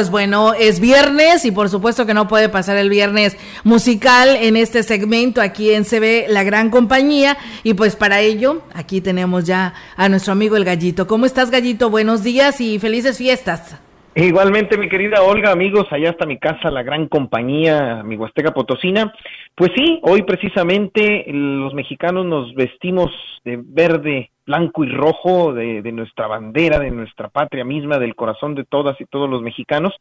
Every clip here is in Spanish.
Pues bueno, es viernes y por supuesto que no puede pasar el viernes musical en este segmento aquí en CB La Gran Compañía y pues para ello aquí tenemos ya a nuestro amigo el Gallito. ¿Cómo estás Gallito? Buenos días y felices fiestas. Igualmente, mi querida Olga, amigos, allá está mi casa, la gran compañía, mi Huasteca Potosina. Pues sí, hoy precisamente los mexicanos nos vestimos de verde, blanco y rojo de, de, nuestra bandera, de nuestra patria misma, del corazón de todas y todos los mexicanos.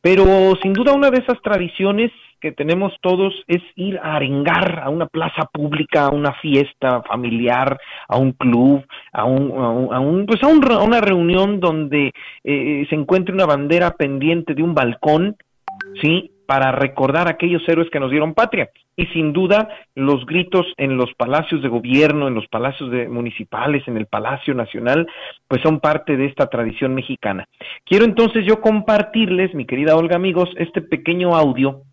Pero sin duda una de esas tradiciones que tenemos todos es ir a arengar a una plaza pública, a una fiesta familiar, a un club, a un, a un, pues a, un, a, una reunión donde eh, se encuentre una bandera pendiente de un balcón, sí, para recordar a aquellos héroes que nos dieron patria. Y sin duda, los gritos en los palacios de gobierno, en los palacios de, municipales, en el Palacio Nacional, pues son parte de esta tradición mexicana. Quiero entonces yo compartirles, mi querida Olga, amigos, este pequeño audio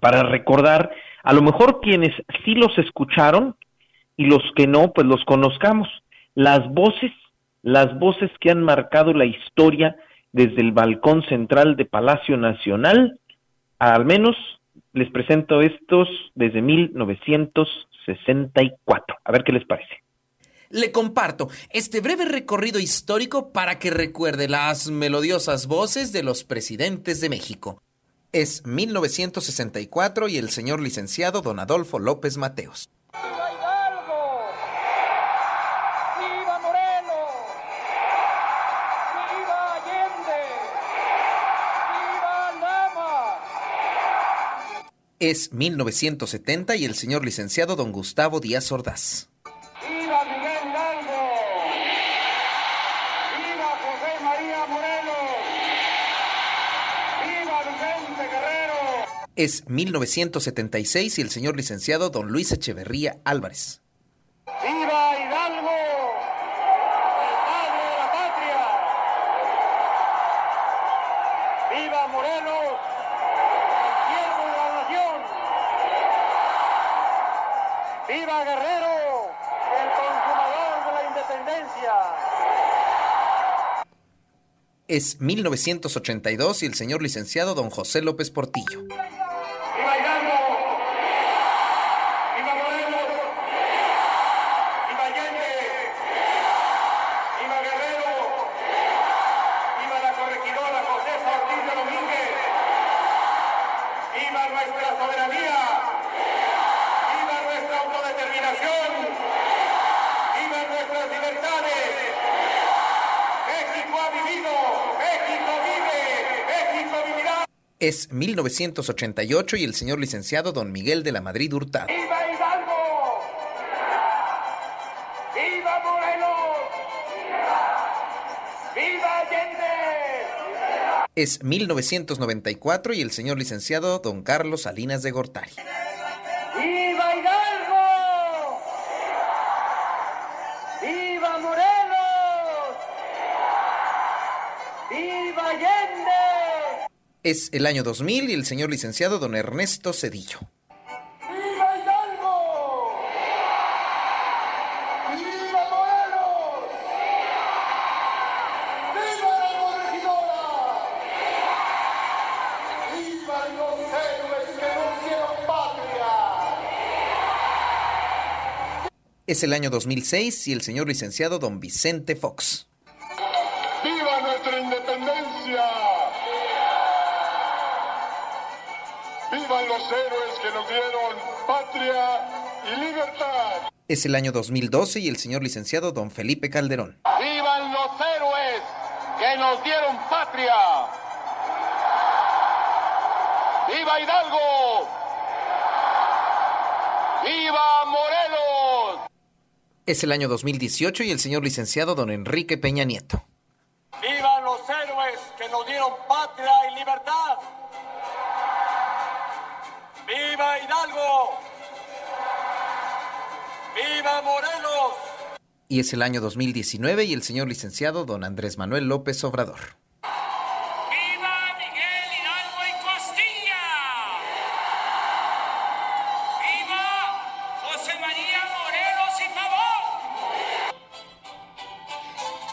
para recordar, a lo mejor quienes sí los escucharon y los que no, pues los conozcamos. Las voces, las voces que han marcado la historia desde el balcón central de Palacio Nacional al menos les presento estos desde 1964. A ver qué les parece. Le comparto este breve recorrido histórico para que recuerde las melodiosas voces de los presidentes de México. Es 1964 y el señor licenciado don Adolfo López Mateos. Es 1970 y el señor licenciado don Gustavo Díaz Ordaz. Es 1976 y el señor licenciado don Luis Echeverría Álvarez. ¡Viva Hidalgo! ¡El padre de la patria! ¡Viva Morelos! ¡Viva Guerrero, el consumador de la independencia! Es 1982 y el señor licenciado don José López Portillo. ¡Viva Hidalgo! ¡Viva Morelos! ¡Viva Allende! ¡Viva Guerrero! ¡Viva la corregidora Josefa Ortiz de Domínguez! ¡Viva nuestra soberanía! ¡Viva nuestra autodeterminación! ¡Viva nuestras libertades! ¡México ha vivido! ¡México vive! ¡México vivirá! Es 1988 y el señor licenciado don Miguel de la Madrid Hurtado. ¡Viva Hidalgo! ¡Viva Morelos! ¡Viva Allende! Es 1994 y el señor licenciado don Carlos Salinas de Gortari. ¡Viva Hidalgo! ¡Viva Morelos! ¡Viva Allende! Es el año 2000 y el señor licenciado don Ernesto Cedillo. ¡Viva Hidalgo! ¡Viva Morelos! ¡Viva la corregidora! ¡Viva los héroes que nos dieron patria! Es el año 2006 y el señor licenciado don Vicente Fox. ¡Vivan los héroes que nos dieron patria y libertad! Es el año 2012 y el señor licenciado don Felipe Calderón. ¡Vivan los héroes que nos dieron patria! ¡Viva Hidalgo! ¡Viva Morelos! Es el año 2018 y el señor licenciado don Enrique Peña Nieto. ¡Vivan los héroes que nos dieron patria y libertad! ¡Viva Hidalgo! ¡Viva Morelos! Y es el año 2019 y el señor licenciado don Andrés Manuel López Obrador.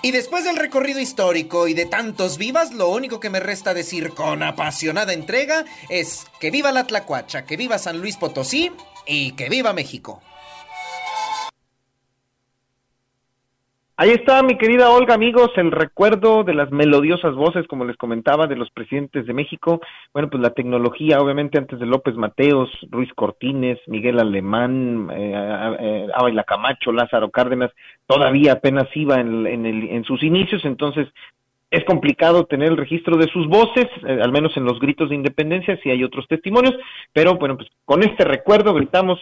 Y después del recorrido histórico y de tantos vivas, lo único que me resta decir con apasionada entrega es que viva la Tlacuacha, que viva San Luis Potosí y que viva México. Ahí está, mi querida Olga, amigos, el recuerdo de las melodiosas voces, como les comentaba, de los presidentes de México. Bueno, pues la tecnología, obviamente, antes de López Mateos, Ruiz Cortines, Miguel Alemán, eh, eh, Camacho, Lázaro Cárdenas, todavía apenas iba en, en, el, en sus inicios, entonces es complicado tener el registro de sus voces, eh, al menos en los gritos de independencia, si hay otros testimonios, pero bueno, pues con este recuerdo gritamos,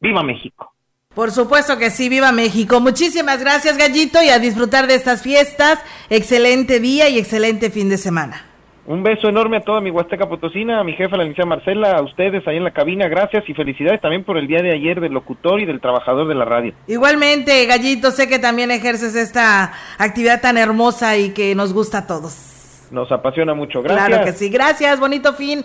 ¡Viva México! Por supuesto que sí, viva México. Muchísimas gracias, Gallito, y a disfrutar de estas fiestas. Excelente día y excelente fin de semana. Un beso enorme a toda mi Huasteca Potosina, a mi jefa, la licenciada Marcela, a ustedes ahí en la cabina, gracias y felicidades también por el día de ayer del locutor y del trabajador de la radio. Igualmente, Gallito, sé que también ejerces esta actividad tan hermosa y que nos gusta a todos. Nos apasiona mucho, gracias. Claro que sí, gracias, bonito fin.